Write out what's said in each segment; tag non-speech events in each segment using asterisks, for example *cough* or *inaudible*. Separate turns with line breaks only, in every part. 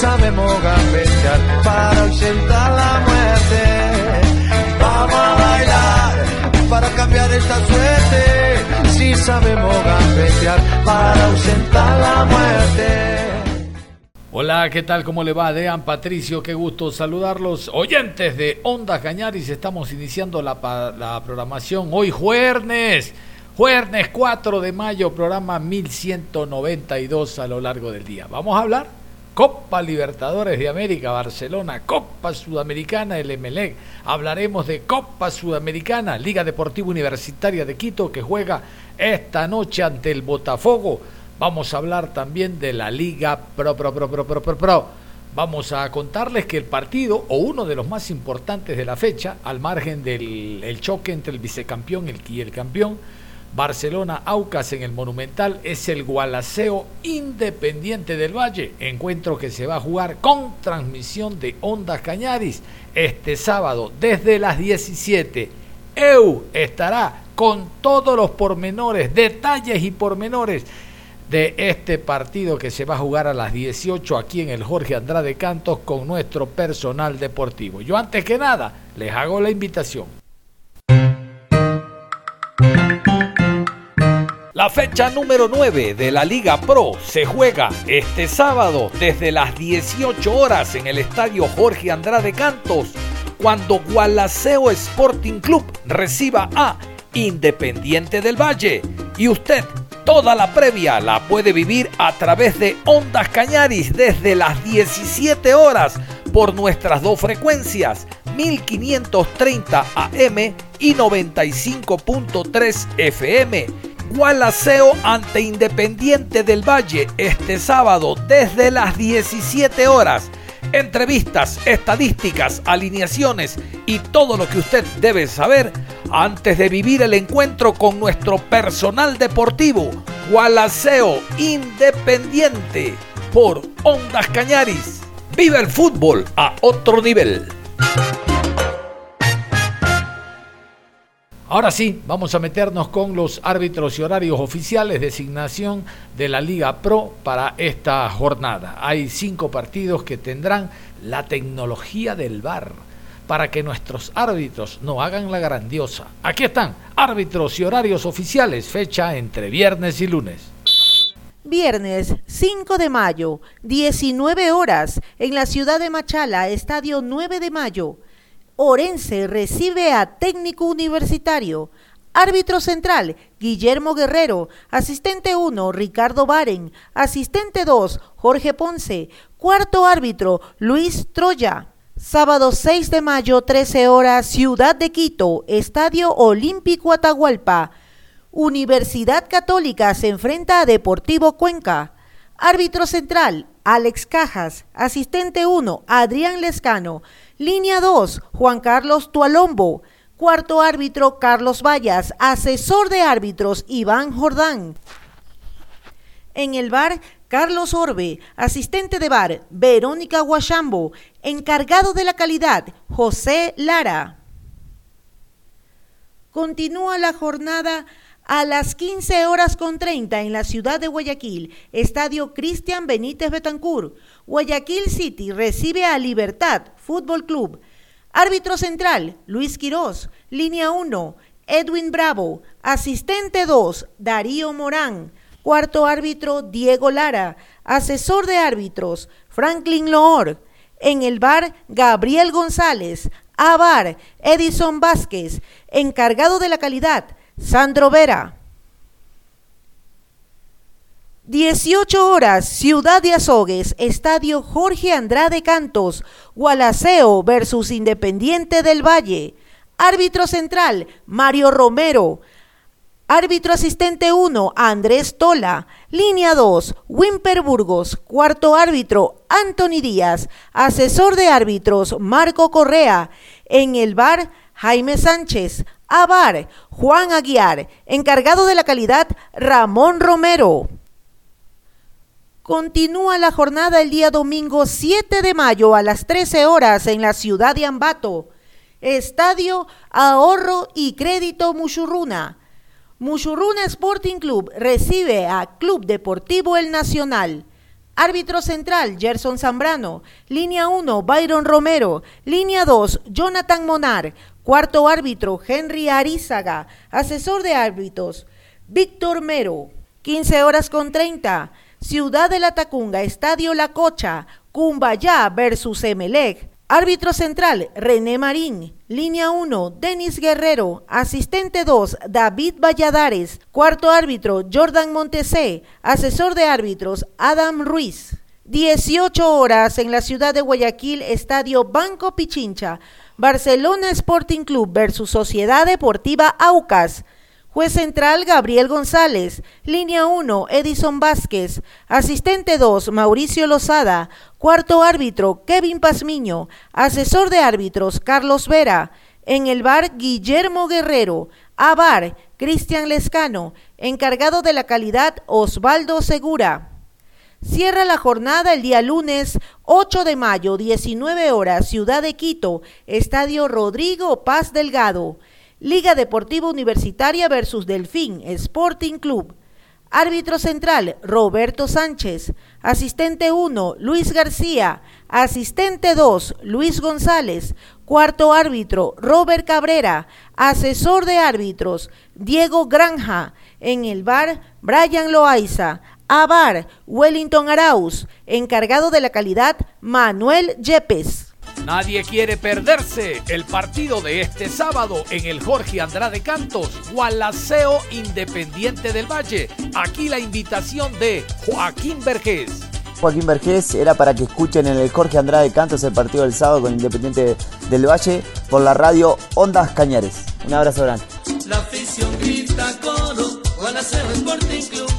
Sabemos gambetear para ausentar la muerte. Vamos a bailar para cambiar esta suerte. Si sabemos gambetear para ausentar la muerte.
Hola, ¿qué tal? ¿Cómo le va? Dean Patricio, qué gusto saludarlos. Oyentes de Onda Cañaris, estamos iniciando la, la programación hoy jueves. Jueves 4 de mayo, programa 1192 a lo largo del día. Vamos a hablar Copa Libertadores de América, Barcelona, Copa Sudamericana, el Emelec. Hablaremos de Copa Sudamericana, Liga Deportiva Universitaria de Quito, que juega esta noche ante el Botafogo. Vamos a hablar también de la Liga Pro, Pro, Pro, Pro, Pro, Pro, Pro. Vamos a contarles que el partido, o uno de los más importantes de la fecha, al margen del choque entre el vicecampeón y el campeón, Barcelona Aucas en el Monumental es el Gualaceo Independiente del Valle, encuentro que se va a jugar con transmisión de Ondas Cañaris este sábado desde las 17. EU estará con todos los pormenores, detalles y pormenores de este partido que se va a jugar a las 18 aquí en el Jorge Andrade Cantos con nuestro personal deportivo. Yo antes que nada les hago la invitación La fecha número 9 de la Liga Pro se juega este sábado desde las 18 horas en el estadio Jorge Andrade Cantos, cuando Gualaceo Sporting Club reciba a Independiente del Valle. Y usted toda la previa la puede vivir a través de Ondas Cañaris desde las 17 horas por nuestras dos frecuencias, 1530 AM y 95.3 FM Gualaceo ante Independiente del Valle este sábado desde las 17 horas. Entrevistas, estadísticas, alineaciones y todo lo que usted debe saber antes de vivir el encuentro con nuestro personal deportivo. Gualaceo Independiente por Ondas Cañaris. Vive el fútbol a otro nivel. Ahora sí, vamos a meternos con los árbitros y horarios oficiales, designación de la Liga Pro para esta jornada. Hay cinco partidos que tendrán la tecnología del VAR para que nuestros árbitros no hagan la grandiosa. Aquí están, árbitros y horarios oficiales, fecha entre viernes y lunes.
Viernes 5 de mayo, 19 horas, en la ciudad de Machala, Estadio 9 de mayo. Orense recibe a técnico universitario. Árbitro central, Guillermo Guerrero. Asistente 1, Ricardo Baren. Asistente 2, Jorge Ponce. Cuarto árbitro, Luis Troya. Sábado 6 de mayo, 13 horas, Ciudad de Quito, Estadio Olímpico Atahualpa. Universidad Católica se enfrenta a Deportivo Cuenca. Árbitro central, Alex Cajas. Asistente 1, Adrián Lescano. Línea 2, Juan Carlos Tualombo. Cuarto árbitro, Carlos Vallas. Asesor de árbitros, Iván Jordán. En el bar, Carlos Orbe. Asistente de bar, Verónica Guachambo. Encargado de la calidad, José Lara. Continúa la jornada a las 15 horas con 30 en la ciudad de Guayaquil, Estadio Cristian Benítez Betancur. Guayaquil City recibe a Libertad Fútbol Club. Árbitro central, Luis Quirós. Línea 1, Edwin Bravo. Asistente 2, Darío Morán. Cuarto árbitro, Diego Lara. Asesor de árbitros, Franklin Loor. En el bar, Gabriel González. A bar, Edison Vázquez. Encargado de la calidad, Sandro Vera. 18 horas, Ciudad de Azogues, Estadio Jorge Andrade Cantos, Gualaceo versus Independiente del Valle. Árbitro central, Mario Romero. Árbitro asistente 1, Andrés Tola. Línea 2, Wimper Burgos. Cuarto árbitro, Anthony Díaz. Asesor de árbitros, Marco Correa. En el bar, Jaime Sánchez. A bar, Juan Aguiar. Encargado de la calidad, Ramón Romero. Continúa la jornada el día domingo 7 de mayo a las 13 horas en la ciudad de Ambato. Estadio Ahorro y Crédito Muchurruna. Muchurruna Sporting Club recibe a Club Deportivo El Nacional. Árbitro central, Gerson Zambrano. Línea 1, Byron Romero. Línea 2, Jonathan Monar. Cuarto árbitro, Henry Arizaga. Asesor de árbitros, Víctor Mero. 15 horas con 30. Ciudad de la Tacunga, Estadio La Cocha. Cumbayá versus Emelec. Árbitro central, René Marín. Línea 1, Denis Guerrero. Asistente 2, David Valladares. Cuarto árbitro, Jordan Montesé. Asesor de árbitros, Adam Ruiz. 18 horas en la ciudad de Guayaquil, Estadio Banco Pichincha. Barcelona Sporting Club versus Sociedad Deportiva Aucas. Juez central Gabriel González. Línea 1 Edison Vázquez. Asistente 2 Mauricio Lozada. Cuarto árbitro Kevin Pazmiño. Asesor de árbitros Carlos Vera. En el bar Guillermo Guerrero. A bar Cristian Lescano. Encargado de la calidad Osvaldo Segura. Cierra la jornada el día lunes 8 de mayo, 19 horas, Ciudad de Quito, Estadio Rodrigo Paz Delgado. Liga Deportiva Universitaria versus Delfín Sporting Club. Árbitro central, Roberto Sánchez. Asistente 1, Luis García. Asistente 2, Luis González. Cuarto árbitro, Robert Cabrera. Asesor de árbitros, Diego Granja. En el bar, Brian Loaiza. A bar, Wellington Arauz. Encargado de la calidad, Manuel Yepes.
Nadie quiere perderse el partido de este sábado en el Jorge Andrade Cantos, Gualaceo Independiente del Valle. Aquí la invitación de Joaquín Vergés.
Joaquín Vergés era para que escuchen en el Jorge Andrade Cantos el partido del sábado con Independiente del Valle por la radio Ondas Cañares. Un abrazo grande. La afición grita
Sporting Club.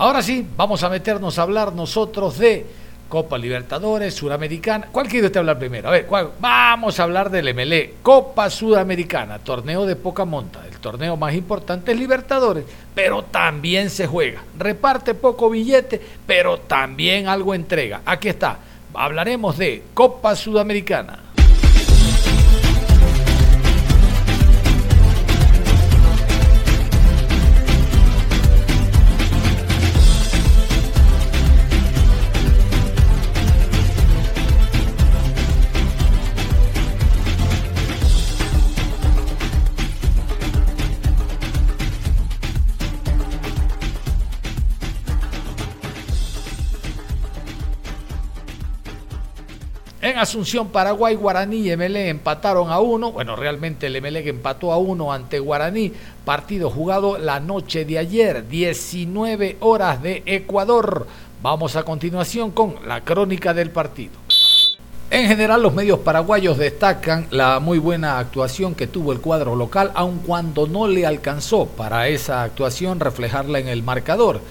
Ahora sí, vamos a meternos a hablar nosotros de Copa Libertadores, Suramericana. ¿Cuál quiere usted hablar primero? A ver, vamos a hablar del MLE, Copa Sudamericana, torneo de poca monta. El torneo más importante es Libertadores, pero también se juega. Reparte poco billete, pero también algo entrega. Aquí está. Hablaremos de Copa Sudamericana. Asunción, Paraguay, Guaraní y MLE empataron a uno. Bueno, realmente el MLE empató a uno ante Guaraní. Partido jugado la noche de ayer, 19 horas de Ecuador. Vamos a continuación con la crónica del partido. En general, los medios paraguayos destacan la muy buena actuación que tuvo el cuadro local, aun cuando no le alcanzó para esa actuación reflejarla en el marcador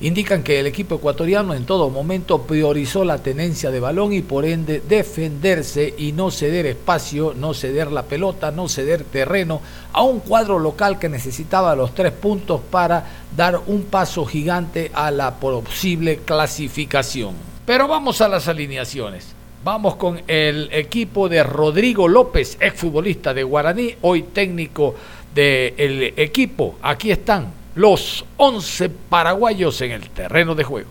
indican que el equipo ecuatoriano en todo momento priorizó la tenencia de balón y por ende defenderse y no ceder espacio, no ceder la pelota, no ceder terreno a un cuadro local que necesitaba los tres puntos para dar un paso gigante a la posible clasificación. Pero vamos a las alineaciones. Vamos con el equipo de Rodrigo López, exfutbolista de Guaraní, hoy técnico del equipo. Aquí están los 11 paraguayos en el terreno de juego.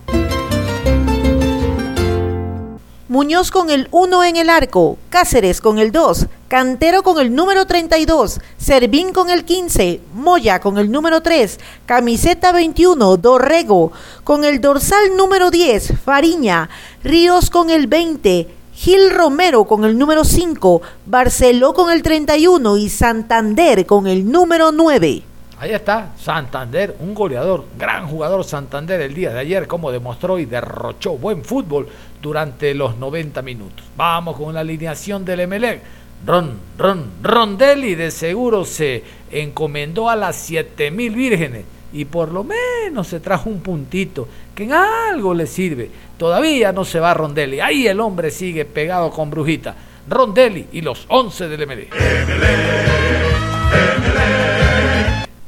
Muñoz con el 1 en el arco, Cáceres con el 2, Cantero con el número 32, Servín con el 15, Moya con el número 3, camiseta 21, Dorrego con el dorsal número 10, Fariña, Ríos con el 20, Gil Romero con el número 5, Barceló con el 31 y Santander con el número 9.
Ahí está, Santander, un goleador, gran jugador Santander el día de ayer, como demostró y derrochó buen fútbol durante los 90 minutos. Vamos con la alineación del Emelec. Ron, Ron, Rondelli de seguro se encomendó a las 7000 vírgenes y por lo menos se trajo un puntito que en algo le sirve. Todavía no se va Rondelli. Ahí el hombre sigue pegado con Brujita. Rondelli y los 11 del MD.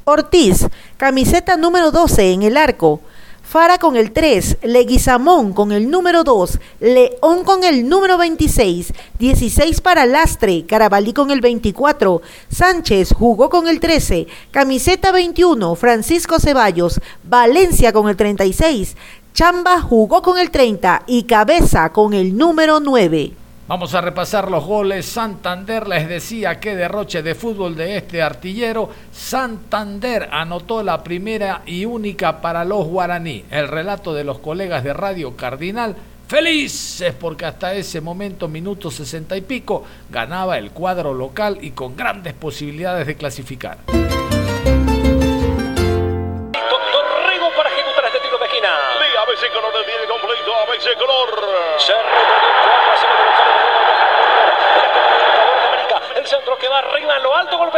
Ortiz, camiseta número 12 en el arco. Fara con el 3, Leguizamón con el número 2, León con el número 26, 16 para Lastre, Carabalí con el 24, Sánchez jugó con el 13, camiseta 21, Francisco Ceballos, Valencia con el 36, Chamba jugó con el 30 y Cabeza con el número 9.
Vamos a repasar los goles. Santander les decía que derroche de fútbol de este artillero. Santander anotó la primera y única para los guaraní. El relato de los colegas de Radio Cardinal. Felices porque hasta ese momento, minuto sesenta y pico, ganaba el cuadro local y con grandes posibilidades de clasificar.
para ejecutar este tiro de esquina. color del completo, color. centro que va arriba en lo alto, golpe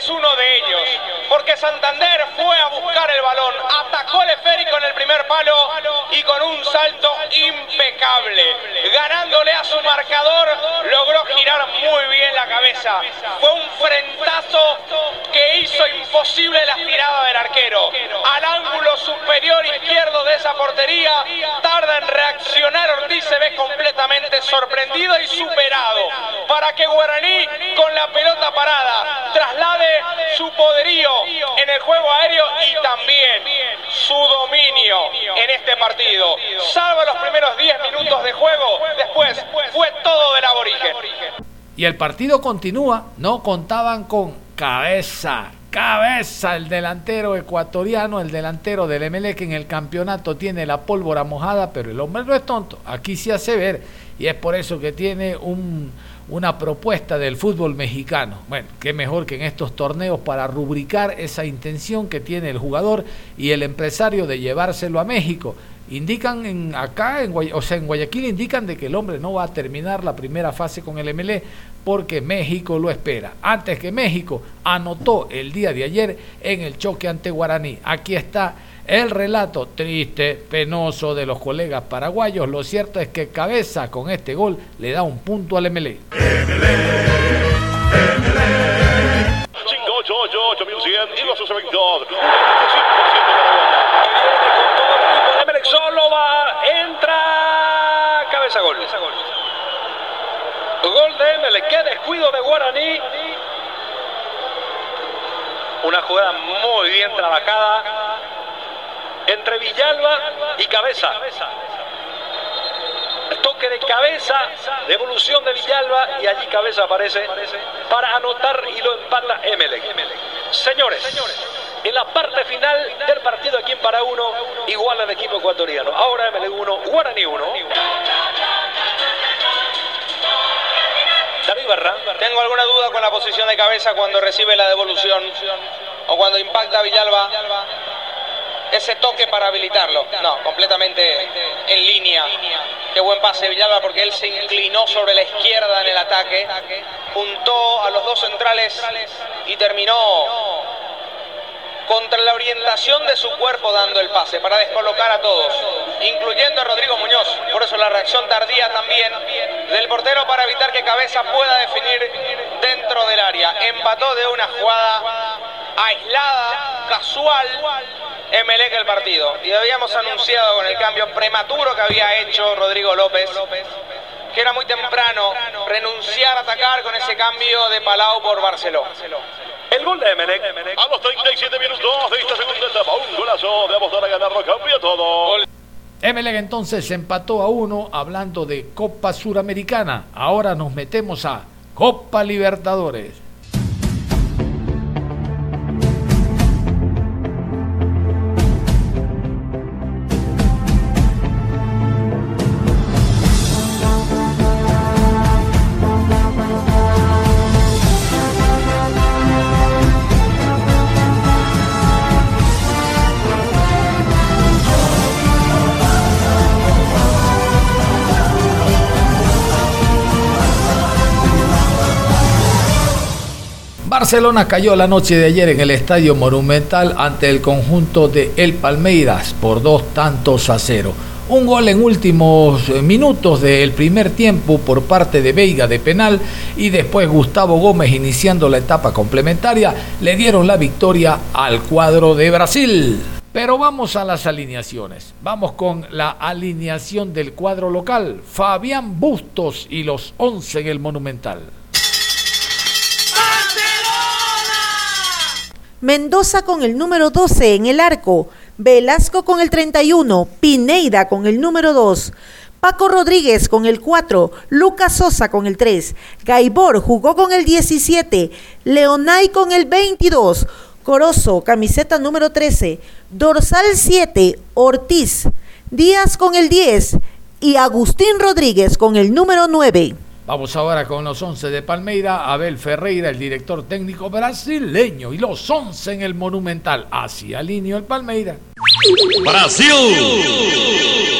es uno de ellos. Porque Santander fue a buscar el balón, atacó el esférico en el primer palo y con un salto impecable, ganándole a su marcador, logró girar muy bien la cabeza. Fue un frentazo que hizo imposible la tirada del arquero. Al ángulo superior izquierdo de esa portería, tarda en reaccionar. Ortiz se ve completamente sorprendido y superado. Para que Guaraní con la pelota parada traslade su poderío en el juego aéreo y también su dominio en este partido. Salvo los primeros 10 minutos de juego, después fue todo del aborigen.
Y el partido continúa, no contaban con cabeza, cabeza el delantero ecuatoriano, el delantero del que en el campeonato tiene la pólvora mojada, pero el hombre no es tonto, aquí se hace ver y es por eso que tiene un una propuesta del fútbol mexicano. Bueno, qué mejor que en estos torneos para rubricar esa intención que tiene el jugador y el empresario de llevárselo a México. Indican en, acá, en, o sea, en Guayaquil indican de que el hombre no va a terminar la primera fase con el MLE porque México lo espera. Antes que México anotó el día de ayer en el choque ante Guaraní. Aquí está el relato triste, penoso de los colegas paraguayos, lo cierto es que Cabeza con este gol le da un punto al MLE.
Solo va, entra, cabeza gol. Gol de ML, qué descuido de Guaraní. Una jugada muy bien trabajada entre Villalba y Cabeza. Toque de cabeza, devolución de Villalba y allí cabeza aparece para anotar y lo empata Emelec. Señores, en la parte final del partido aquí en para uno, igual al equipo ecuatoriano. Ahora Emelec 1, Guaraní 1.
Tengo alguna duda con la posición de cabeza cuando recibe la devolución o cuando impacta Villalba ese toque para habilitarlo. No, completamente en línea. Qué buen pase Villalba porque él se inclinó sobre la izquierda en el ataque, juntó a los dos centrales y terminó contra la orientación de su cuerpo dando el pase para descolocar a todos, incluyendo a Rodrigo Muñoz. Por eso la reacción tardía también del portero para evitar que Cabeza pueda definir dentro del área. Empató de una jugada aislada, casual, Emelec el partido. Y habíamos anunciado con el cambio prematuro que había hecho Rodrigo López que era muy temprano renunciar a atacar con ese cambio de Palau por Barcelona.
El gol de Emelec.
A los 37 minutos de esta segunda etapa, un golazo de apostar a ganarlo, cambia todo.
Emelec entonces empató a uno hablando de Copa Suramericana. Ahora nos metemos a Copa Libertadores. Barcelona cayó la noche de ayer en el Estadio Monumental ante el conjunto de El Palmeiras por dos tantos a cero. Un gol en últimos eh, minutos del primer tiempo por parte de Veiga de penal y después Gustavo Gómez iniciando la etapa complementaria le dieron la victoria al cuadro de Brasil. Pero vamos a las alineaciones. Vamos con la alineación del cuadro local. Fabián Bustos y los 11 en el Monumental.
Mendoza con el número 12 en el arco, Velasco con el 31, Pineida con el número 2, Paco Rodríguez con el 4, Lucas Sosa con el 3, Gaibor jugó con el 17, Leonay con el 22, Corozo, camiseta número 13, Dorsal 7, Ortiz, Díaz con el 10 y Agustín Rodríguez con el número 9.
Vamos ahora con los 11 de Palmeira, Abel Ferreira, el director técnico brasileño, y los 11 en el Monumental. Hacia línea el Palmeira.
Brasil.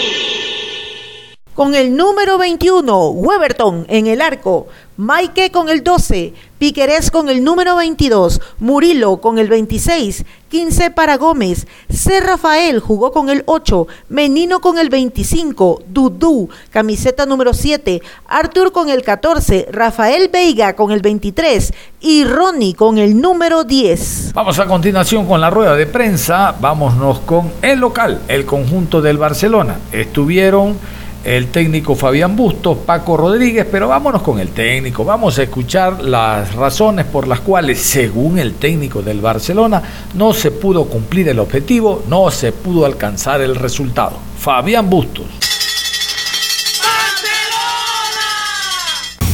Con el número 21, Weberton en el arco, Maike con el 12, Piquerés con el número 22, Murilo con el 26, 15 para Gómez, C. Rafael jugó con el 8, Menino con el 25, Dudú, camiseta número 7, Artur con el 14, Rafael Veiga con el 23 y Ronnie con el número 10.
Vamos a continuación con la rueda de prensa, vámonos con el local, el conjunto del Barcelona. Estuvieron el técnico Fabián Bustos, Paco Rodríguez, pero vámonos con el técnico, vamos a escuchar las razones por las cuales, según el técnico del Barcelona, no se pudo cumplir el objetivo, no se pudo alcanzar el resultado. Fabián Bustos.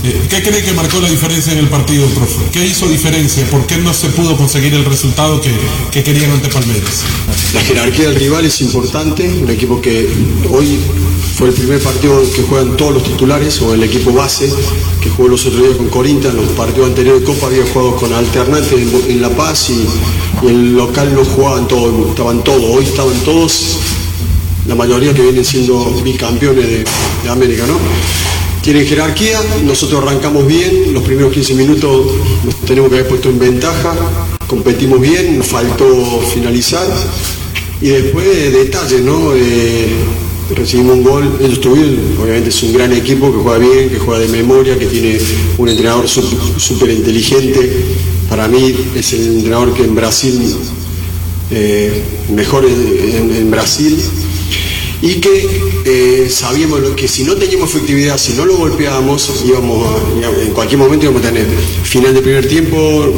Eh, ¿Qué cree que marcó la diferencia en el partido, profe? ¿Qué hizo diferencia? ¿Por qué no se pudo conseguir el resultado que, que querían ante Palmeiras?
La jerarquía del rival es importante, un equipo que hoy fue el primer partido que juegan todos los titulares, o el equipo base, que jugó los otros días con Corinthians, los partidos anteriores de Copa había jugado con Alternante en, La Paz y, el local no jugaban todos, estaban todos, hoy estaban todos, la mayoría que vienen siendo bicampeones de, de América, ¿no? tienen jerarquía, nosotros arrancamos bien, los primeros 15 minutos nos tenemos que haber puesto en ventaja, competimos bien, nos faltó finalizar y después detalles, ¿no? Eh, recibimos un gol, ellos tuvieron, obviamente es un gran equipo que juega bien, que juega de memoria, que tiene un entrenador súper inteligente, para mí es el entrenador que en Brasil, eh, mejor en Brasil, y que eh, sabíamos que si no teníamos efectividad, si no lo golpeábamos, íbamos en cualquier momento íbamos a tener final de primer tiempo,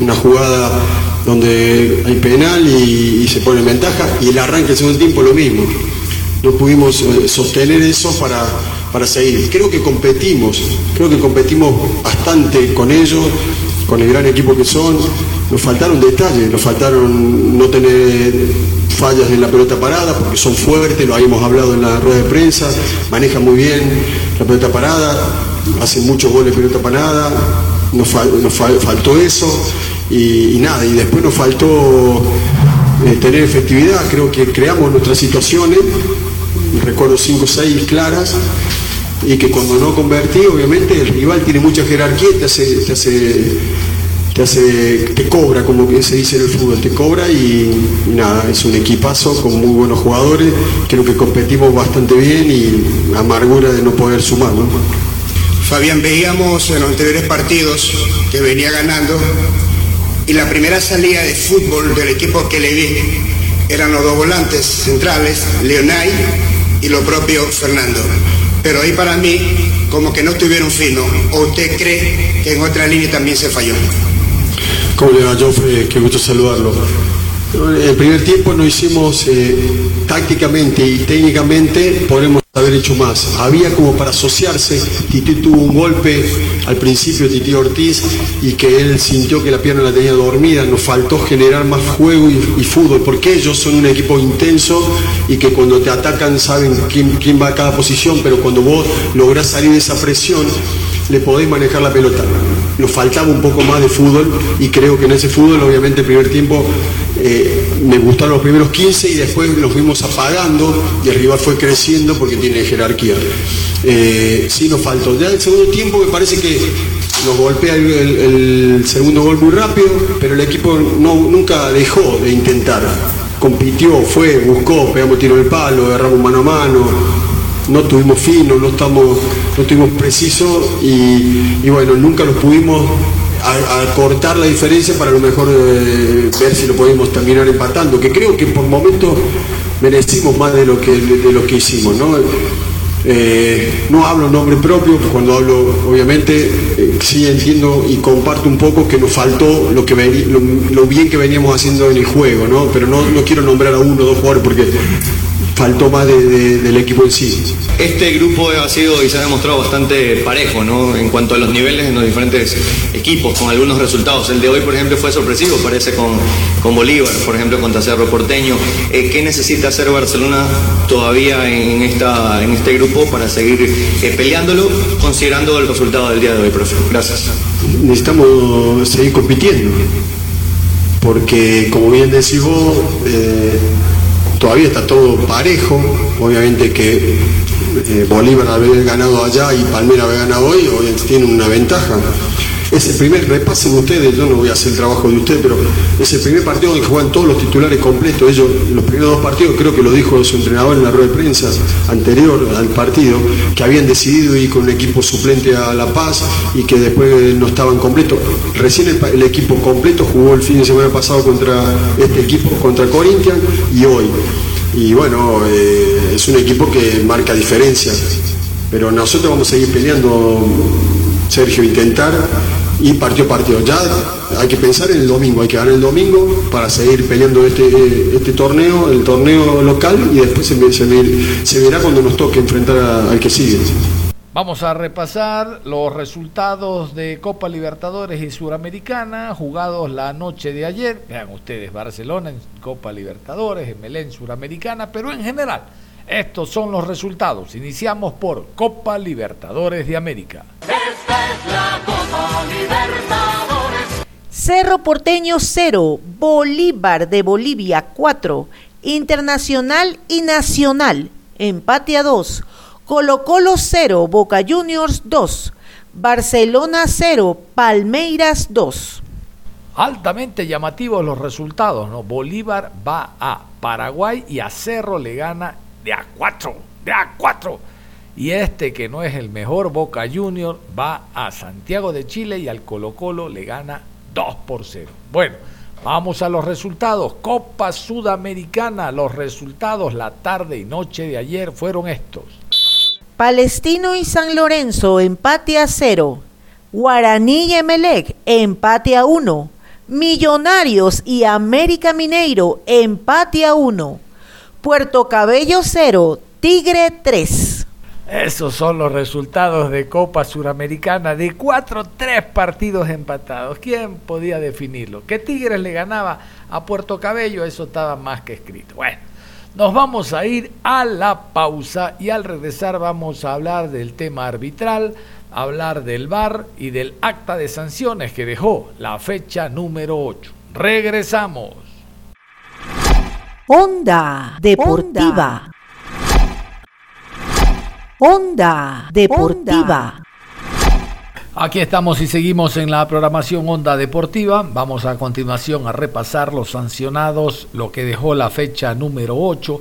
una jugada donde hay penal y, se pone en ventaja, y el arranque del segundo tiempo lo mismo. No pudimos eh, sostener eso para, para seguir. Creo que competimos, creo que competimos bastante con ellos, con el gran equipo que son. Nos faltaron detalles, nos faltaron no tener fallas en la pelota parada, porque son fuertes, lo habíamos hablado en la rueda de prensa, manejan muy bien la pelota parada, hacen muchos goles de pelota parada, nos, faltó eso y, nada, y después nos faltó eh, tener efectividad, creo que creamos nuestras situaciones, recuerdo 5 o 6 claras, y que cuando no convertí, obviamente el rival tiene mucha jerarquía te hace, te hace te hace, te cobra, como se dice en el fútbol, te cobra y, nada, es un equipazo con muy buenos jugadores, creo que competimos bastante bien y amargura de no poder sumar.
Fabián, veíamos en los anteriores partidos que venía ganando y la primera salida de fútbol del equipo que le vi eran los dos volantes centrales, Leonay y lo propio Fernando. Pero ahí para mí como que no estuvieron finos. ¿O usted cree que en otra línea también se falló?
¿Cómo le va, Joffre? Qué gusto saludarlo. El primer tiempo no hicimos eh, tácticamente y técnicamente, podemos haber hecho más. Había como para asociarse, Titi tuvo un golpe al principio, Titi Ortiz, y que él sintió que la pierna la tenía dormida, nos faltó generar más juego y, fútbol, porque ellos son un equipo intenso y que cuando te atacan saben quién, quién va a cada posición, pero cuando vos lográs salir de esa presión, le podéis manejar la pelota. Nos faltaba un poco más de fútbol y creo que en ese fútbol, obviamente, el primer tiempo eh, me gustaron los primeros 15 y después los fuimos apagando y el rival fue creciendo porque tiene jerarquía. Eh, sí nos faltó. Ya el segundo tiempo me parece que nos golpea el, segundo gol muy rápido, pero el equipo no, nunca dejó de intentar. Compitió, fue, buscó, pegamos tiro el palo, agarramos mano a mano, no tuvimos fino, no, estamos, no tuvimos preciso y, y bueno, nunca los pudimos a, cortar la diferencia para a lo mejor eh, ver si lo podemos terminar empatando, que creo que por momentos merecimos más de lo que, de, lo que hicimos. ¿no? Eh, no hablo nombre propio, cuando hablo, obviamente, eh, sí entiendo y comparto un poco que nos faltó lo, que lo, bien que veníamos haciendo en el juego, ¿no? pero no, no quiero nombrar a uno o dos jugadores porque faltó más del equipo en sí.
Este grupo ha sido y se ha demostrado bastante parejo ¿no? en cuanto a los niveles en los diferentes equipos, con algunos resultados. El de hoy, por ejemplo, fue sorpresivo, parece con, con Bolívar, por ejemplo, contra Cerro Porteño. Eh, ¿Qué necesita hacer Barcelona todavía en, esta, en este grupo para seguir eh, peleándolo, considerando el resultado del día de hoy, profe? Gracias.
Necesitamos seguir compitiendo, porque como bien decís vos, eh, todavía está todo parejo, obviamente que eh, Bolívar haber ganado allá y Palmera haber ganado hoy, hoy tiene una ventaja. Es el primer, repasen ustedes, yo no voy a hacer el trabajo de usted, pero es el primer partido donde juegan todos los titulares completos. Ellos, los primeros dos partidos, creo que lo dijo su entrenador en la rueda de prensa anterior al partido, que habían decidido ir con un equipo suplente a La Paz y que después no estaban completos. Recién el, equipo completo jugó el fin de semana pasado contra este equipo, contra Corinthians, y hoy. Y bueno, eh, es un equipo que marca diferencias. Pero nosotros vamos a seguir peleando, Sergio, intentar y partido a partido. Ya hay que pensar en el domingo, hay que ganar el domingo para seguir peleando este, este torneo, el torneo local y después se, verá cuando nos toque enfrentar al que sigue.
Vamos a repasar los resultados de Copa Libertadores y Suramericana jugados la noche de ayer. Vean ustedes, Barcelona en Copa Libertadores, en Suramericana, pero en general, estos son los resultados. Iniciamos por Copa Libertadores de América.
Cerro Porteño 0, Bolívar de Bolivia 4, Internacional y Nacional, empate a 2, Colo Colo 0, Boca Juniors 2, Barcelona 0, Palmeiras 2.
Altamente llamativos los resultados, ¿no? Bolívar va a Paraguay y a Cerro le gana de a 4, de a 4. Y este que no es el mejor Boca Junior va a Santiago de Chile y al Colo Colo le gana 2 por 0. Bueno, vamos a los resultados. Copa Sudamericana, los resultados la tarde y noche de ayer fueron estos.
Palestino y San Lorenzo empate a 0. Guaraní y Emelec empate a 1. Millonarios y América Mineiro empate a 1. Puerto Cabello 0, Tigre 3.
Esos son los resultados de Copa Suramericana de 4-3 partidos empatados. ¿Quién podía definirlo? Que Tigres le ganaba a Puerto Cabello, eso estaba más que escrito. Bueno, nos vamos a ir a la pausa y al regresar vamos a hablar del tema arbitral, hablar del VAR y del acta de sanciones que dejó la fecha número 8. Regresamos.
Onda Deportiva. Onda Deportiva.
Aquí estamos y seguimos en la programación Onda Deportiva. Vamos a continuación a repasar los sancionados, lo que dejó la fecha número 8.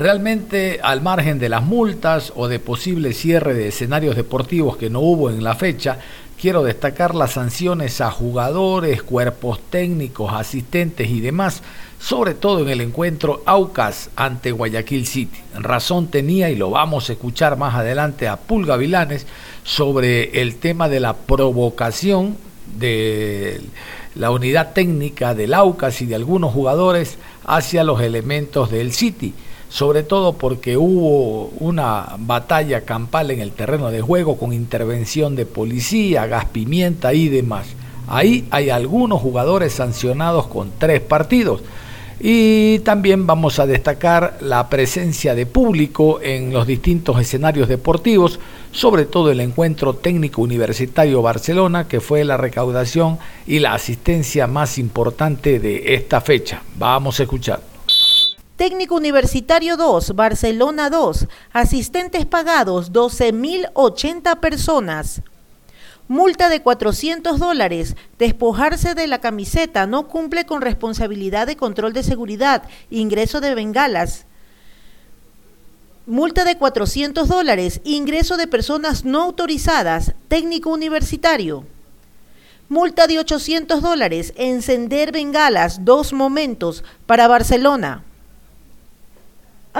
Realmente, al margen de las multas o de posible cierre de escenarios deportivos que no hubo en la fecha, quiero destacar las sanciones a jugadores, cuerpos técnicos, asistentes y demás sobre todo en el encuentro Aucas ante Guayaquil City. Razón tenía, y lo vamos a escuchar más adelante a Pulga Vilanes, sobre el tema de la provocación de la unidad técnica del Aucas y de algunos jugadores hacia los elementos del City, sobre todo porque hubo una batalla campal en el terreno de juego con intervención de policía, gas pimienta y demás. Ahí hay algunos jugadores sancionados con tres partidos. Y también vamos a destacar la presencia de público en los distintos escenarios deportivos, sobre todo el encuentro técnico universitario Barcelona, que fue la recaudación y la asistencia más importante de esta fecha. Vamos a escuchar.
Técnico Universitario 2, Barcelona 2, asistentes pagados 12.080 personas. Multa de 400 dólares. Despojarse de la camiseta. No cumple con responsabilidad de control de seguridad. Ingreso de bengalas. Multa de 400 dólares. Ingreso de personas no autorizadas. Técnico universitario. Multa de 800 dólares. Encender bengalas. Dos momentos. Para Barcelona.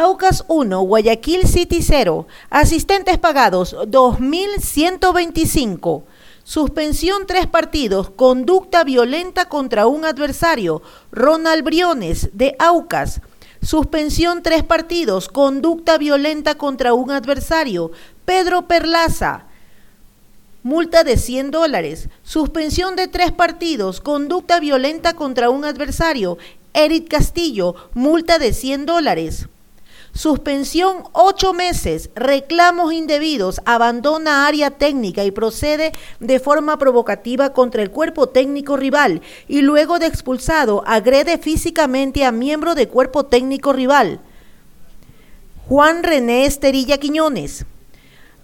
Aucas 1, Guayaquil City 0. Asistentes pagados 2.125. Suspensión tres partidos. Conducta violenta contra un adversario. Ronald Briones, de Aucas. Suspensión tres partidos. Conducta violenta contra un adversario. Pedro Perlaza. Multa de 100 dólares. Suspensión de tres partidos. Conducta violenta contra un adversario. Eric Castillo. Multa de 100 dólares. Suspensión ocho meses, reclamos indebidos, abandona área técnica y procede de forma provocativa contra el cuerpo técnico rival. Y luego de expulsado agrede físicamente a miembro de cuerpo técnico rival. Juan René Esterilla Quiñones.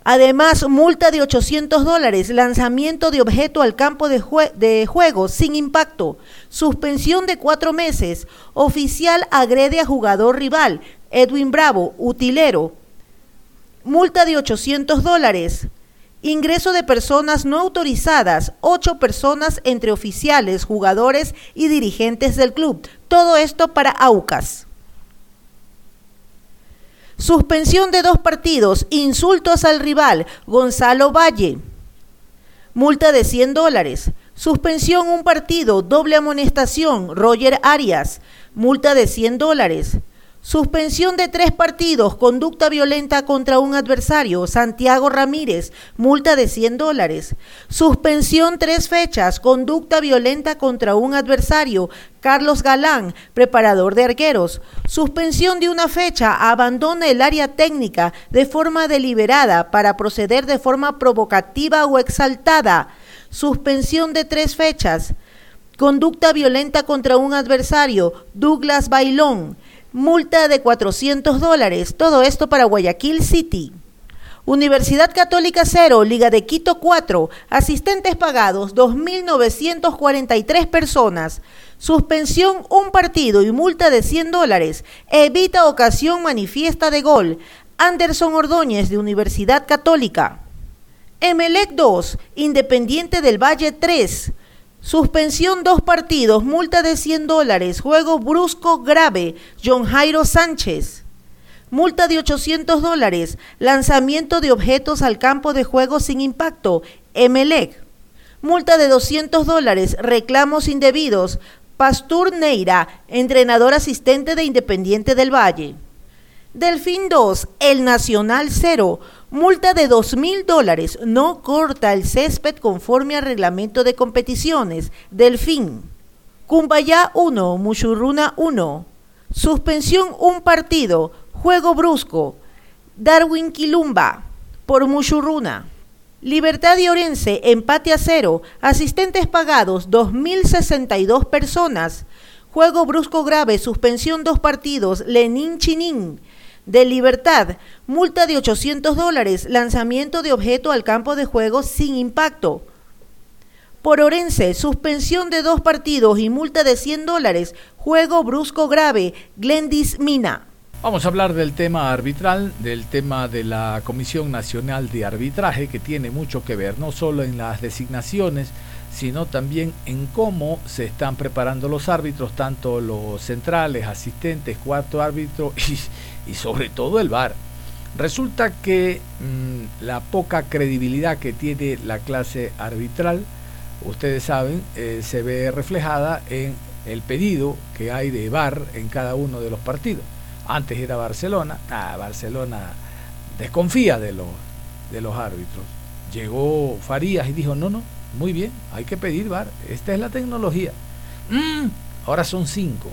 Además, multa de 800 dólares, lanzamiento de objeto al campo de, de, juego sin impacto, suspensión de cuatro meses, oficial agrede a jugador rival, Edwin Bravo, utilero, multa de 800 dólares, ingreso de personas no autorizadas, ocho personas entre oficiales, jugadores y dirigentes del club. Todo esto para Aucas. Suspensión de dos partidos, insultos al rival, Gonzalo Valle. Multa de 100 dólares. Suspensión un partido, doble amonestación, Roger Arias. Multa de 100 dólares. Suspensión de tres partidos, conducta violenta contra un adversario, Santiago Ramírez, multa de 100 dólares. Suspensión tres fechas, conducta violenta contra un adversario, Carlos Galán, preparador de arqueros. Suspensión de una fecha, abandona el área técnica de forma deliberada para proceder de forma provocativa o exaltada. Suspensión de tres fechas. Conducta violenta contra un adversario, Douglas Bailón multa de 400 dólares. Todo esto para Guayaquil City. Universidad Católica 0, Liga de Quito 4, asistentes pagados 2.943 personas, suspensión un partido y multa de 100 dólares, evita ocasión manifiesta de gol, Anderson Ordóñez de Universidad Católica. Emelec 2, Independiente del Valle 3, Suspensión dos partidos, multa de 100 dólares, juego brusco grave, John Jairo Sánchez. Multa de 800 dólares, lanzamiento de objetos al campo de juego sin impacto, Emelec. Multa de 200 dólares, reclamos indebidos, Pastur Neira, entrenador asistente de Independiente del Valle. Delfín 2, El Nacional 0, multa de 2 mil dólares, no corta el césped conforme al reglamento de competiciones. Delfín. Cumbayá 1, Muchurruna 1, suspensión un partido, juego brusco. Darwin Quilumba, por Muchurruna. Libertad de Orense, empate a cero. Asistentes pagados, 2.062 personas. Juego brusco grave, suspensión dos partidos. Lenín Chinín. De Libertad, multa de 800 dólares. Lanzamiento de objeto al campo de juego sin impacto. Por Orense, suspensión de dos partidos y multa de 100 dólares. Juego brusco grave. Glendis Mina.
Vamos a hablar del tema arbitral, del tema de la Comisión Nacional de Arbitraje, que tiene mucho que ver no solo en las designaciones, sino también en cómo se están preparando los árbitros, tanto los centrales, asistentes, cuarto árbitro *laughs* y, sobre todo el VAR. Resulta que mm, la poca credibilidad que tiene la clase arbitral, ustedes saben, eh, se ve reflejada en el pedido que hay de VAR en cada uno de los partidos antes era Barcelona, ah, Barcelona desconfía de los, de los árbitros. Llegó Farías y dijo, no, no, muy bien, hay que pedir VAR, esta es la tecnología. Mm, ahora son cinco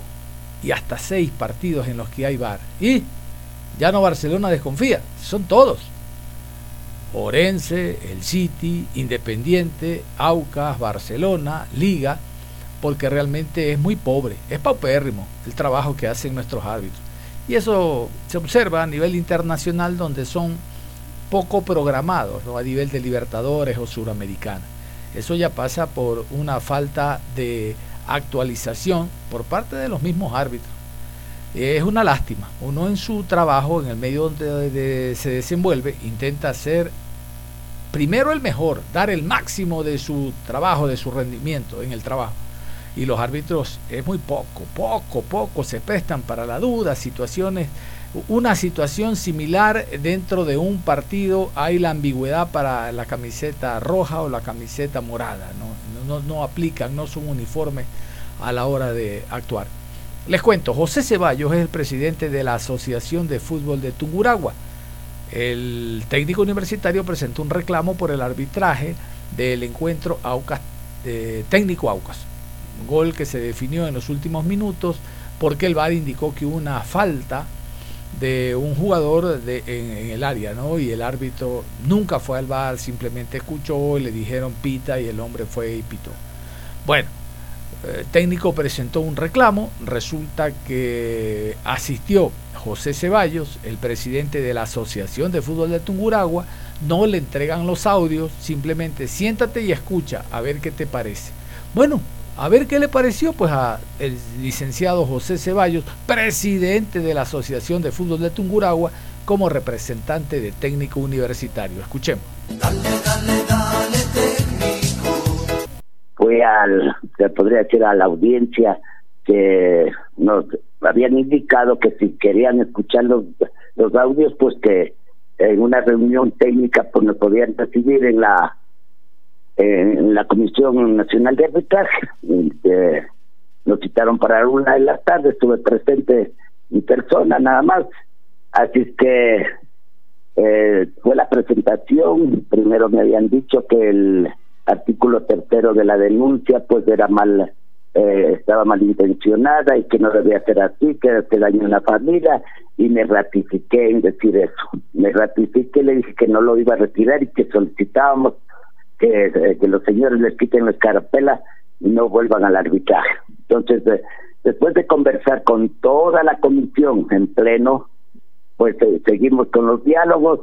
y hasta seis partidos en los que hay VAR. Y ya no Barcelona desconfía, son todos. Orense, el City, Independiente, Aucas, Barcelona, Liga, porque realmente es muy pobre, es paupérrimo el trabajo que hacen nuestros árbitros. Y eso se observa a nivel internacional donde son poco programados, a nivel de Libertadores o Suramericana. Eso ya pasa por una falta de actualización por parte de los mismos árbitros. Es una lástima. Uno en su trabajo, en el medio donde se desenvuelve, intenta ser primero el mejor, dar el máximo de su trabajo, de su rendimiento en el trabajo y los árbitros es muy poco, poco, poco se prestan para la duda, situaciones, una situación similar dentro de un partido hay la ambigüedad para la camiseta roja o la camiseta morada, no, no, no aplican, no son uniformes a la hora de actuar. Les cuento, José Ceballos es el presidente de la Asociación de Fútbol de Tunguragua. El técnico universitario presentó un reclamo por el arbitraje del encuentro Aucas, técnico Aucas gol que se definió en los últimos minutos porque el VAR indicó que hubo una falta de un jugador de, en, el área, ¿no? Y el árbitro nunca fue al VAR, simplemente escuchó y le dijeron pita y el hombre fue y pitó. Bueno, el eh, técnico presentó un reclamo, resulta que asistió José Ceballos, el presidente de la Asociación de Fútbol de Tunguragua, no le entregan los audios, simplemente siéntate y escucha a ver qué te parece. Bueno, a ver qué le pareció pues a el licenciado José Ceballos, presidente de la Asociación de Fútbol de Tunguragua, como representante de técnico universitario. Escuchemos. Dale, dale, dale,
técnico. Fue al, se podría decir a la audiencia que nos habían indicado que si querían escuchar los, los audios, pues que en una reunión técnica pues nos podían recibir en la en la Comisión Nacional de Arbitraje. Eh, nos citaron para una de las tardes, estuve presente mi persona nada más. Así que eh, fue la presentación, primero me habían dicho que el artículo tercero de la denuncia pues era mal, eh, estaba malintencionada y que no debía ser así, que se dañó una familia y me ratifiqué en decir eso. Me ratifiqué, le dije que no lo iba a retirar y que solicitábamos que, los señores les quiten la escarapela y no vuelvan al arbitraje. Entonces, después de conversar con toda la comisión en pleno, pues eh, seguimos con los diálogos.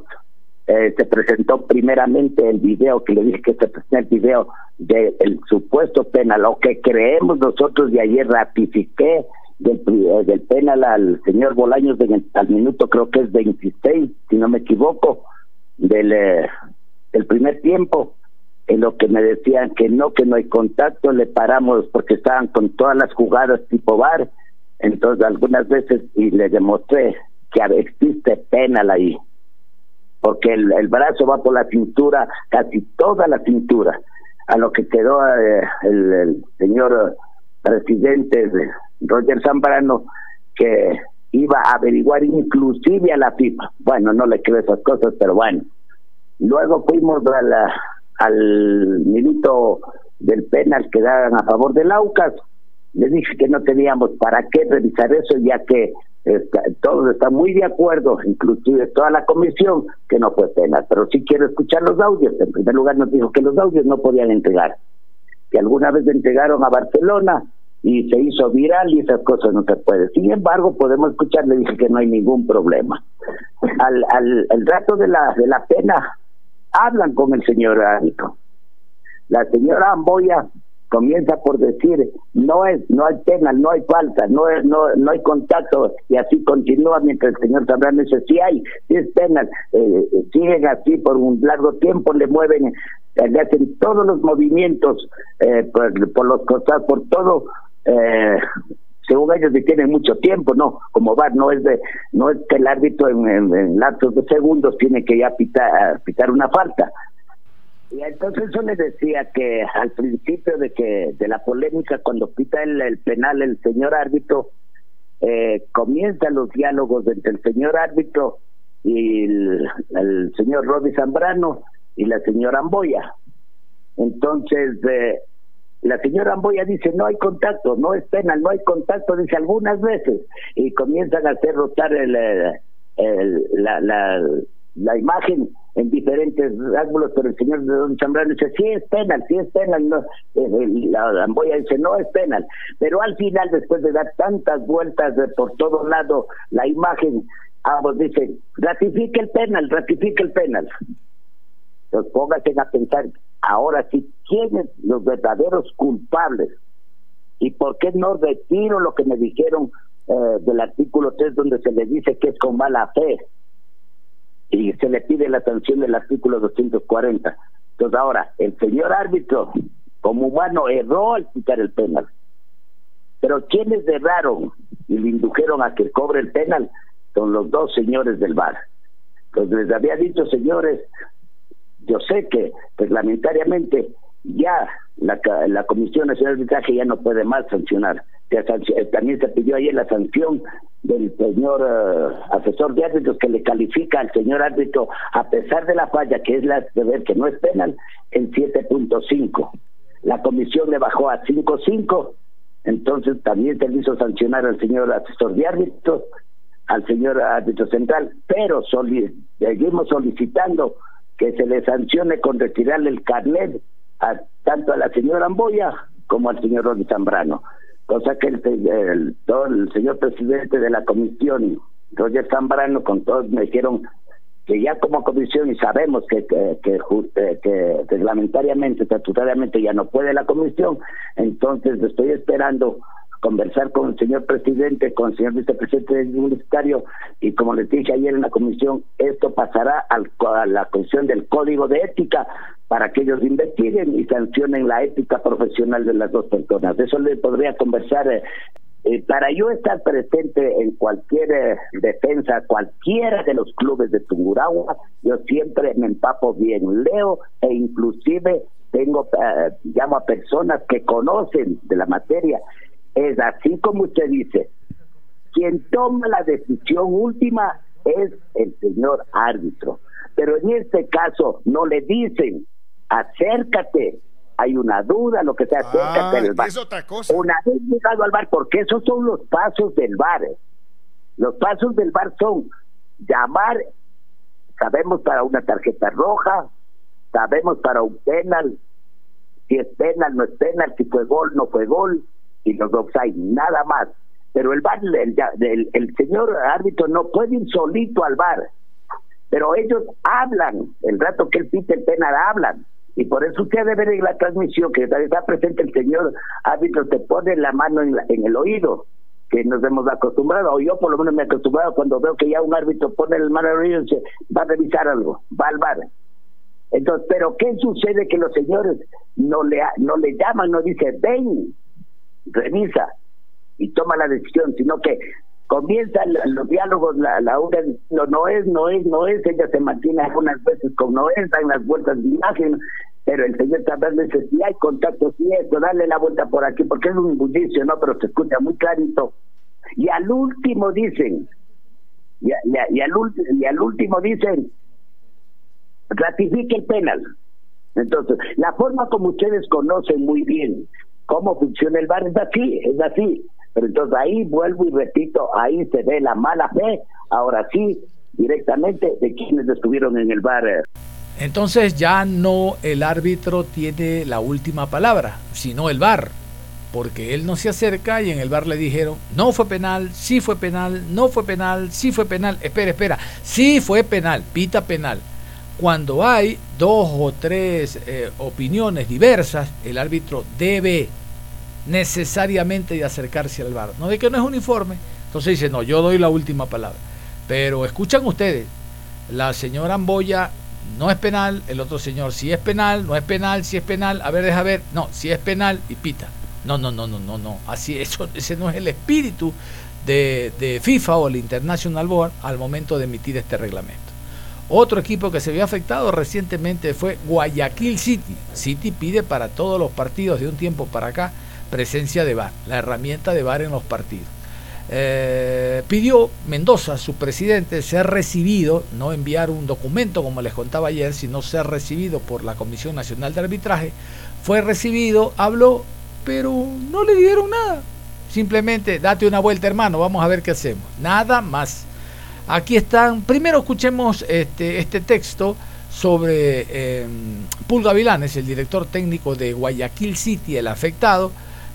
Eh, se presentó primeramente el video, que le dije que se presentó el video del supuesto penal, lo que creemos nosotros de ayer ratifiqué del, eh, del penal al señor Bolaños al minuto creo que es 26, si no me equivoco, del primer tiempo en lo que me decían que no, que no hay contacto, le paramos porque estaban con todas las jugadas tipo bar, entonces algunas veces y le demostré que existe penal ahí, porque el, el brazo va por la cintura, casi toda la cintura, a lo que quedó eh, el, señor presidente de Roger Zambrano, que iba a averiguar inclusive a la FIFA. Bueno, no le creo esas cosas, pero bueno. Luego fuimos a la, al minuto del penal que daban a favor del Aucas. Le dije que no teníamos para qué revisar eso, ya que todos están muy de acuerdo, inclusive toda la comisión, que no fue penal. Pero sí quiero escuchar los audios. En primer lugar nos dijo que los audios no podían entregar, que alguna vez entregaron a Barcelona y se hizo viral y esas cosas no se puede. Sin embargo, podemos escuchar, le dije que no hay ningún problema. Al, al el rato de la, de la pena, hablan con el señor árbitro. La señora Amboya comienza por decir no es no hay penal no hay falta no es no no hay contacto y así continúa mientras el señor Zambrano dice sí hay sí es penal eh, siguen así por un largo tiempo le mueven le hacen todos los movimientos eh, por, los costados por todo eh, según ellos tienen mucho tiempo, no, como va, no es de, no es que el árbitro en, en, lapsos de segundos tiene que ya pitar, pitar una falta. Y entonces yo le decía que al principio de que de la polémica cuando pita el, penal el señor árbitro eh, comienzan los diálogos entre el señor árbitro y el, señor Rodi Zambrano y la señora Amboya. Entonces eh, la señora Amboya dice, no hay contacto, no es penal, no hay contacto, dice algunas veces, y comienzan a hacer rotar el, el, la, la, la, imagen en diferentes ángulos, pero el señor de Don Chambrano dice, sí es penal, sí es penal, no, la Amboya dice, no es penal, pero al final, después de dar tantas vueltas de por todo lado, la imagen, ambos dicen, ratifique el penal, ratifique el penal. Entonces póngase a pensar, ahora sí, ¿quiénes los verdaderos culpables? ¿Y por qué no retiro lo que me dijeron eh, del artículo 3 donde se le dice que es con mala fe? Y se le pide la sanción del artículo 240. Entonces ahora, el señor árbitro, como humano, erró al quitar el penal. Pero quienes erraron y le indujeron a que cobre el penal son los dos señores del bar. Entonces les había dicho, señores, yo sé que reglamentariamente ya la, la Comisión Nacional de Arbitraje ya no puede más sancionar. Eh, también se pidió ayer la sanción del señor eh, asesor de árbitros que le califica al señor árbitro, a pesar de la falla que es la de ver que no es penal, en 7.5. La comisión le bajó a 5.5, entonces también se le hizo sancionar al señor asesor de árbitros, al señor árbitro central, pero seguimos solicitando que se le sancione con retirarle el carnet a, tanto a la señora Amboya como al señor Ronnie Zambrano. Cosa que el, todo el señor presidente de la comisión, Roger Zambrano, con todos me dijeron que ya como comisión y sabemos que, que, que, eh, que reglamentariamente, estatutariamente ya no puede la comisión, entonces estoy esperando conversar con el señor presidente, con el señor vicepresidente del ministerio y como les dije ayer en la comisión, esto pasará al, a la comisión del código de ética para que ellos investiguen y sancionen la ética profesional de las dos personas. Eso le podría conversar. Eh, eh, para yo estar presente en cualquier eh, defensa, cualquiera de los clubes de Tungurahua, yo siempre me empapo bien, leo e inclusive tengo, llamo a personas que conocen de la materia es así como usted dice. Quien toma la decisión última es el señor árbitro. Pero en este caso no le dicen, acércate, hay una duda, lo que sea, acércate
al bar. Es otra cosa.
Una vez llegado al bar, porque esos son los pasos del bar. Los pasos del bar son llamar, sabemos para una tarjeta roja, sabemos para un penal, si es penal, no es penal, si fue gol, no fue gol, y los offside, nada más. Pero el bar, el, el, señor árbitro no puede ir solito al bar, pero ellos hablan, el rato que él pite el penal hablan. Y por eso usted debe ver en la transmisión que está presente el señor árbitro, te pone la mano en, el oído, que nos hemos acostumbrado, o yo por lo menos me he acostumbrado cuando veo que ya un árbitro pone la mano en el oído y dice, va a revisar algo, va al bar. Entonces, pero ¿qué sucede que los señores no le, no le llaman, no dice, ven, revisa y toma la decisión, sino que comienzan los diálogos, la, la no, no es, no es, no es, ella se mantiene algunas veces con no es, dan las vueltas de imagen, pero el señor también dice, si hay contacto, si esto, dale la vuelta por aquí, porque es un bullicio, ¿no? Pero se escucha muy clarito. Y al último dicen, y, y, al, y al último dicen, ratifique el penal. Entonces, la forma como ustedes conocen muy bien cómo funciona el bar es así, es así. Pero entonces ahí vuelvo y repito, ahí se ve la mala fe, ahora sí, directamente de quienes estuvieron en el bar.
Entonces ya no el árbitro tiene la última palabra, sino el bar, porque él no se acerca y en el bar le dijeron, no fue penal, sí fue penal, no fue penal, sí fue penal, espera, espera, sí fue penal, pita penal. Cuando hay dos o tres eh, opiniones diversas, el árbitro debe necesariamente de acercarse al bar. No de que no es uniforme. Entonces dice, no, yo doy la última palabra. Pero escuchan ustedes, la señora Amboya no es penal, el otro señor si es penal, no es penal, si es penal, a ver, deja ver, no, si es penal y pita. No, no, no, no, no, no. Así, *laughs* eso, ese no es el espíritu de, de FIFA o el International Board al momento de emitir este reglamento. Otro equipo que se vio afectado recientemente fue Guayaquil City. City pide para todos los partidos de un tiempo para acá presencia de VAR, la herramienta de VAR en los partidos. Eh, pidió Mendoza, su presidente, ser recibido, no enviar un documento como les contaba ayer, sino ser recibido por la Comisión Nacional de Arbitraje. Fue recibido, habló, pero no le dieron nada. Simplemente, date una vuelta hermano, vamos a ver qué hacemos. Nada más. Aquí están, primero escuchemos este, este texto sobre eh, Pulga Vilanes, el director técnico de Guayaquil City, el afectado,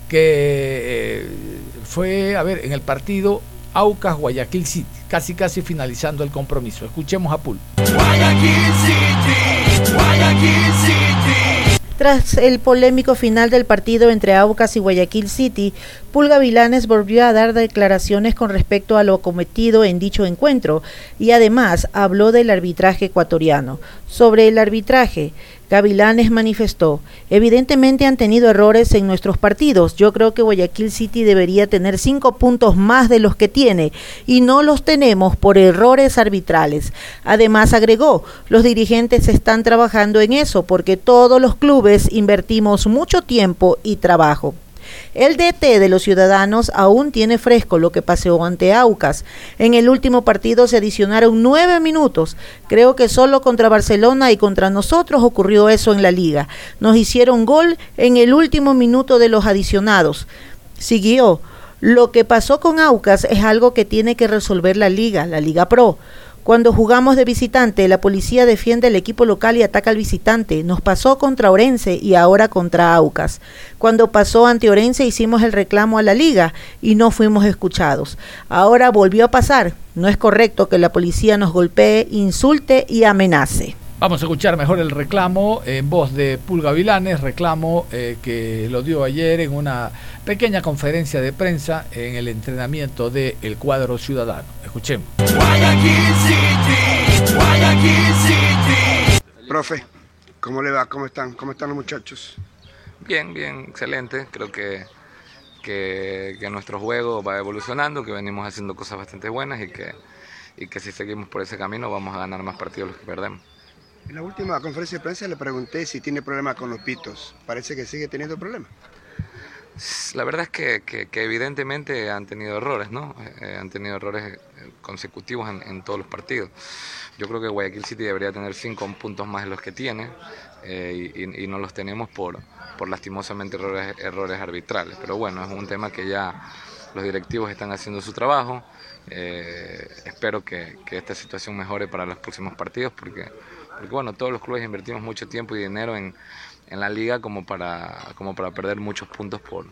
que eh, fue, a ver, en el partido Aucas Guayaquil City, casi casi finalizando el compromiso. Escuchemos a Pul. Guayaquil City,
Guayaquil City. Tras el polémico final del partido entre Aucas y Guayaquil City, Pulga Vilanes volvió a dar declaraciones con respecto a lo cometido en dicho encuentro y además habló del arbitraje ecuatoriano. Sobre el arbitraje, Gavilanes manifestó, evidentemente han tenido errores en nuestros partidos. Yo creo que Guayaquil City debería tener cinco puntos más de los que tiene y no los tenemos por errores arbitrales. Además agregó, los dirigentes están trabajando en eso porque todos los clubes invertimos mucho tiempo y trabajo. El DT de los ciudadanos aún tiene fresco lo que pasó ante Aucas. En el último partido se adicionaron nueve minutos. Creo que solo contra Barcelona y contra nosotros ocurrió eso en la liga. Nos hicieron gol en el último minuto de los adicionados. Siguió. Lo que pasó con Aucas es algo que tiene que resolver la liga, la Liga Pro. Cuando jugamos de visitante, la policía defiende al equipo local y ataca al visitante. Nos pasó contra Orense y ahora contra Aucas. Cuando pasó ante Orense hicimos el reclamo a la liga y no fuimos escuchados. Ahora volvió a pasar. No es correcto que la policía nos golpee, insulte y amenace.
Vamos a escuchar mejor el reclamo en voz de Pulga Vilanes, reclamo eh, que lo dio ayer en una pequeña conferencia de prensa en el entrenamiento del el cuadro ciudadano. Escuchemos.
Profe, ¿cómo le va? ¿Cómo están? ¿Cómo están los muchachos?
Bien, bien, excelente. Creo que, que, que nuestro juego va evolucionando, que venimos haciendo cosas bastante buenas y que, y que si seguimos por ese camino vamos a ganar más partidos de los que perdemos.
En la última conferencia de prensa le pregunté si tiene problemas con los pitos. Parece que sigue teniendo problemas.
La verdad es que, que, evidentemente han tenido errores, ¿no? Eh, han tenido errores eh, consecutivos en, todos los partidos. Yo creo que Guayaquil City debería tener cinco puntos más de los que tiene eh, y, no los tenemos por, por lastimosamente errores, errores arbitrales. Pero bueno, es un tema que ya los directivos están haciendo su trabajo. espero que, que esta situación mejore para los próximos partidos porque porque bueno, todos los clubes invertimos mucho tiempo y dinero en, en la liga como para, como para perder muchos puntos por,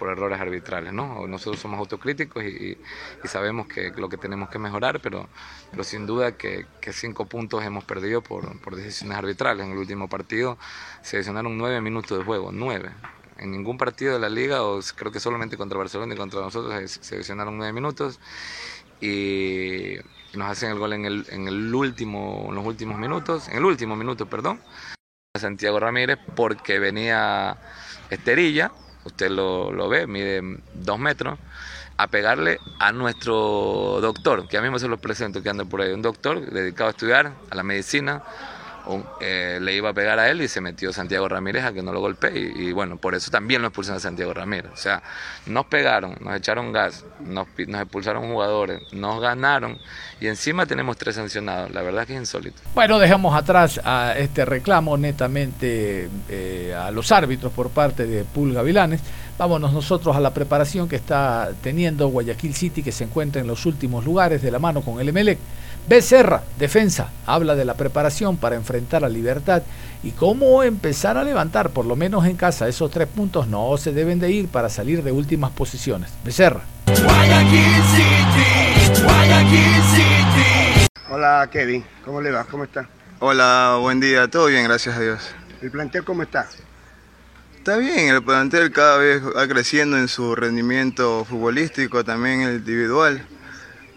por errores arbitrales, ¿no? Nosotros somos autocríticos y, y, sabemos que lo que tenemos que mejorar, pero, pero sin duda que, que cinco puntos hemos perdido por, por, decisiones arbitrales. En el último partido se adicionaron nueve minutos de juego, nueve. En ningún partido de la liga, o creo que solamente contra Barcelona y contra nosotros, se adicionaron nueve minutos. Y nos hacen el gol en el, en el último, en los últimos minutos, en el último minuto, perdón, Santiago Ramírez porque venía Esterilla, usted lo, lo ve, mide dos metros, a pegarle a nuestro doctor, que a mí me se lo presento, que anda por ahí, un doctor dedicado a estudiar, a la medicina, eh, le iba a pegar a él y se metió Santiago Ramírez a que no lo golpee y, bueno, por eso también lo expulsan a Santiago Ramírez. O sea, nos pegaron, nos echaron gas, nos, expulsaron jugadores, nos ganaron y encima tenemos tres sancionados. La verdad que es insólito.
Bueno, dejamos atrás a este reclamo netamente eh, a los árbitros por parte de Pulga Vilanes. Vámonos nosotros a la preparación que está teniendo Guayaquil City, que se encuentra en los últimos lugares de la mano con el Emelec. Becerra, defensa, habla de la preparación para enfrentar a Libertad y cómo empezar a levantar, por lo menos en casa, esos tres puntos no se deben de ir para salir de últimas posiciones. Becerra.
Hola Kevin, ¿cómo le va? ¿Cómo está?
Hola, buen día, todo bien, gracias a Dios.
¿El plantel cómo está?
Está bien, el plantel cada vez va creciendo en su rendimiento futbolístico, también el individual.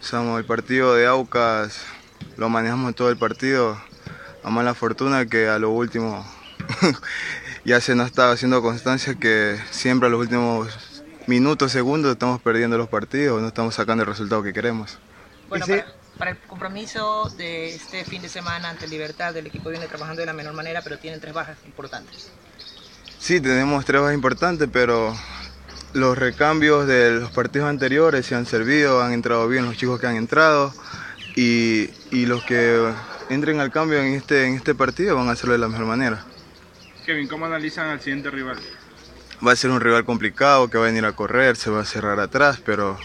Somos el partido de Aucas, lo manejamos todo el partido. A mala fortuna que a lo último *laughs* ya se nos estaba haciendo constancia que siempre a los últimos minutos, segundos estamos perdiendo los partidos, no estamos sacando el resultado que queremos.
Bueno, para, para, el compromiso de este fin de semana ante Libertad, el equipo viene trabajando de la menor manera, pero tienen tres bajas importantes.
Sí, tenemos tres bajas importantes, pero los recambios de los partidos anteriores se han servido, han entrado bien los chicos que han entrado y, y los que entren al cambio en este, en este partido van a hacerlo de la mejor manera.
Kevin, ¿cómo analizan al siguiente rival?
Va a ser un rival complicado que va a venir a correr, se va a cerrar atrás, pero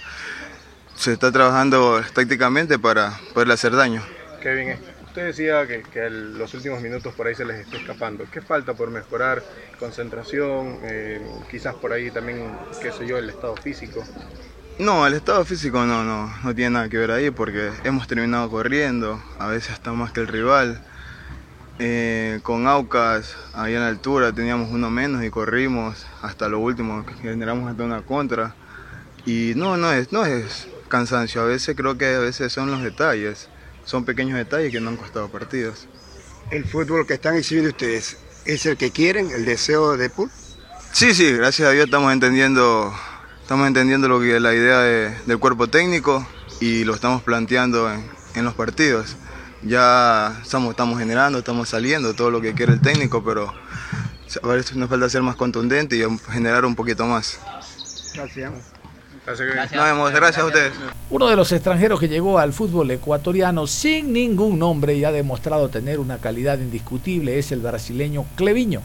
se está trabajando tácticamente para poderle hacer daño.
Kevin, usted decía que, que los últimos minutos por ahí se les está escapando. ¿Qué falta por mejorar? Concentración, eh, quizás por ahí también, qué sé yo, el estado físico.
No, el estado físico no, no, no tiene nada que ver ahí porque hemos terminado corriendo, a veces hasta más que el rival. Eh, con Aucas, ahí en la altura, teníamos uno menos y corrimos hasta lo último, generamos hasta una contra. Y no, no es, no es cansancio, a veces creo que a veces son los detalles, son pequeños detalles que no han costado partidos.
¿El fútbol que están exhibiendo ustedes es el que quieren, el deseo de Pool?
Sí, sí, gracias a Dios estamos entendiendo, estamos entendiendo lo que es la idea de, del cuerpo técnico y lo estamos planteando en, en los partidos ya estamos, estamos generando, estamos saliendo, todo lo que quiere el técnico, pero a ver, nos falta ser más contundente y generar un poquito más.
Gracias.
Gracias. Nos vemos, gracias a ustedes.
Uno de los extranjeros que llegó al fútbol ecuatoriano sin ningún nombre y ha demostrado tener una calidad indiscutible es el brasileño Cleviño.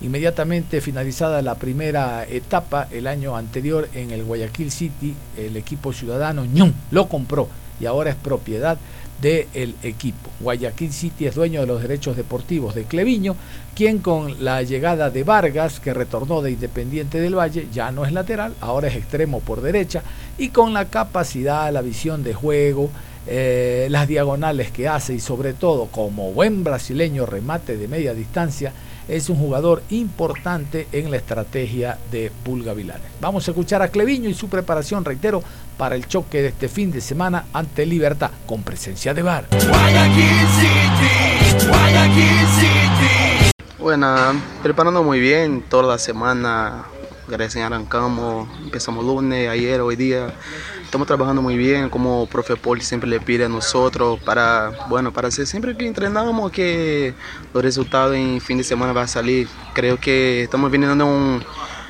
Inmediatamente finalizada la primera etapa el año anterior en el Guayaquil City, el equipo ciudadano ñum, lo compró y ahora es propiedad del equipo. Guayaquil City es dueño de los derechos deportivos de Cleviño, quien con la llegada de Vargas, que retornó de Independiente del Valle, ya no es lateral, ahora es extremo por derecha, y con la capacidad, la visión de juego, eh, las diagonales que hace y sobre todo como buen brasileño remate de media distancia, es un jugador importante en la estrategia de Pulga Vilanes. Vamos a escuchar a Cleviño y su preparación, reitero, para el choque de este fin de semana ante Libertad, con presencia de VAR.
Bueno, preparando muy bien toda la semana. Recién arrancamos, empezamos lunes, ayer, hoy día. Estamos trabajando muy bien, como profe Paul siempre le pide a nosotros para, bueno, para hacer siempre que entrenamos que los resultados en fin de semana van a salir. Creo que estamos viniendo de un,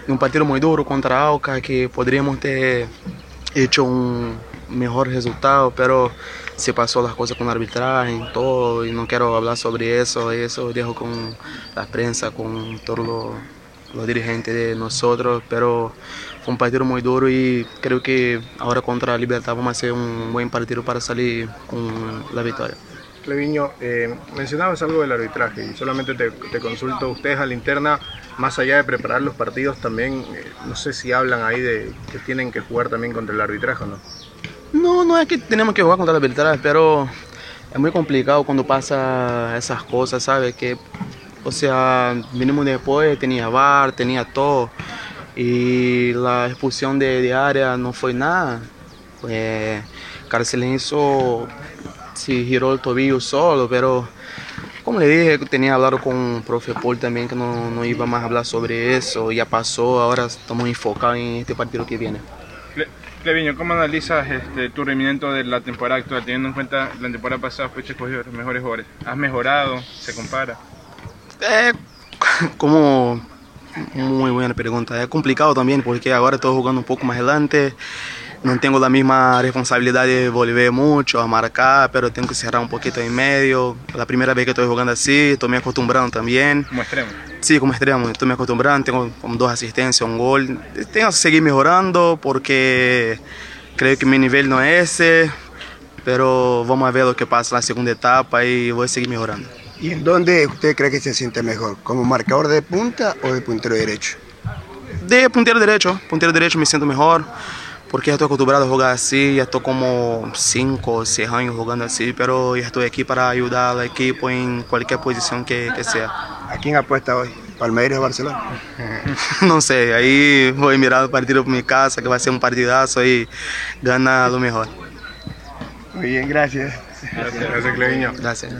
de un partido muy duro contra Alca, que podríamos ter hecho un mejor resultado, pero se pasó las cosas con arbitraje, todo, y no quiero hablar sobre eso, eso dejo con la prensa, con todos los, los dirigentes de nosotros, pero fue un partido muy duro y creo que ahora contra Libertad vamos a hacer un buen partido para salir con la victoria.
Cleviño, eh, mencionabas algo del arbitraje y solamente te, te, consulto, ustedes a la interna, más allá de preparar los partidos, también, eh, no sé si hablan ahí de que tienen que jugar también contra el arbitraje o no.
No, no es que tenemos que jugar contra el arbitraje, pero es muy complicado cuando pasa esas cosas, ¿sabes? Que, o sea, vinimos después, tenía bar, tenía todo, y la expulsión de, de área no fue nada. Pues, Carcelenso se giró el tobillo solo, pero como le dije, tenía hablado con el profe Paul también que no, no, iba más a hablar sobre eso, ya pasó, ahora estamos enfocados en este partido que viene.
Cleviño, ¿cómo analizas este, tu rendimiento de la temporada actual, teniendo en cuenta la temporada pasada fuiste escogido los mejores jugadores? ¿Has mejorado? ¿Se compara?
Eh, *laughs* como muy buena pregunta. Es complicado también porque ahora estoy jugando un poco más adelante. No tengo la misma responsabilidad de volver mucho a marcar, pero tengo que cerrar un poquito en medio. La primera vez que estoy jugando así, estoy me acostumbrando también.
Como extremo.
Sí, como extremo, estoy me acostumbrando, tengo como dos asistencias, un gol. Tengo que seguir mejorando porque creo que mi nivel no es ese, pero vamos a ver lo que pasa en la segunda etapa y voy a seguir mejorando.
¿Y en dónde usted cree que se siente mejor? ¿Como marcador de punta o de puntero derecho?
De puntero derecho, puntero derecho me siento mejor porque ya estoy acostumbrado a jugar así, ya estoy como 5 o 6 años jugando así, pero ya estoy aquí para ayudar al equipo en cualquier posición que, que sea.
¿A quién apuesta hoy? ¿Palmeiras o Barcelona? *laughs* *laughs*
no sé, ahí voy a mirar el partido por mi casa, que va a ser un partidazo y gana lo mejor.
Muy bien, gracias.
Gracias, gracias Cleviño.
Gracias.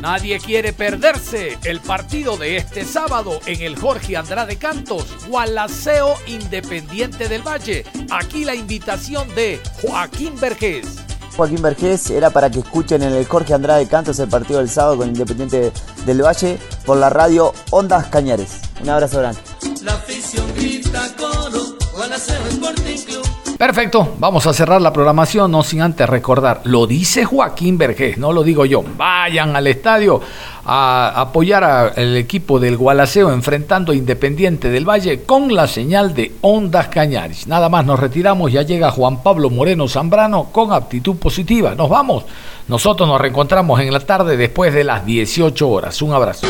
Nadie quiere perderse el partido de este sábado en el Jorge Andrade Cantos, Gualaceo Independiente del Valle. Aquí la invitación de Joaquín Vergés.
Joaquín Vergés era para que escuchen en el Jorge Andrade Cantos el partido del sábado con Independiente del Valle por la radio Ondas Cañares. Un abrazo grande.
La afición grita coro, Gualaceo Sporting Club.
Perfecto, vamos a cerrar la programación, no sin antes recordar, lo dice Joaquín Vergés, no lo digo yo, vayan al estadio a apoyar al equipo del Gualaceo enfrentando a Independiente del Valle con la señal de Ondas Cañaris. Nada más nos retiramos, ya llega Juan Pablo Moreno Zambrano con aptitud positiva, nos vamos, nosotros nos reencontramos en la tarde después de las 18 horas, un abrazo.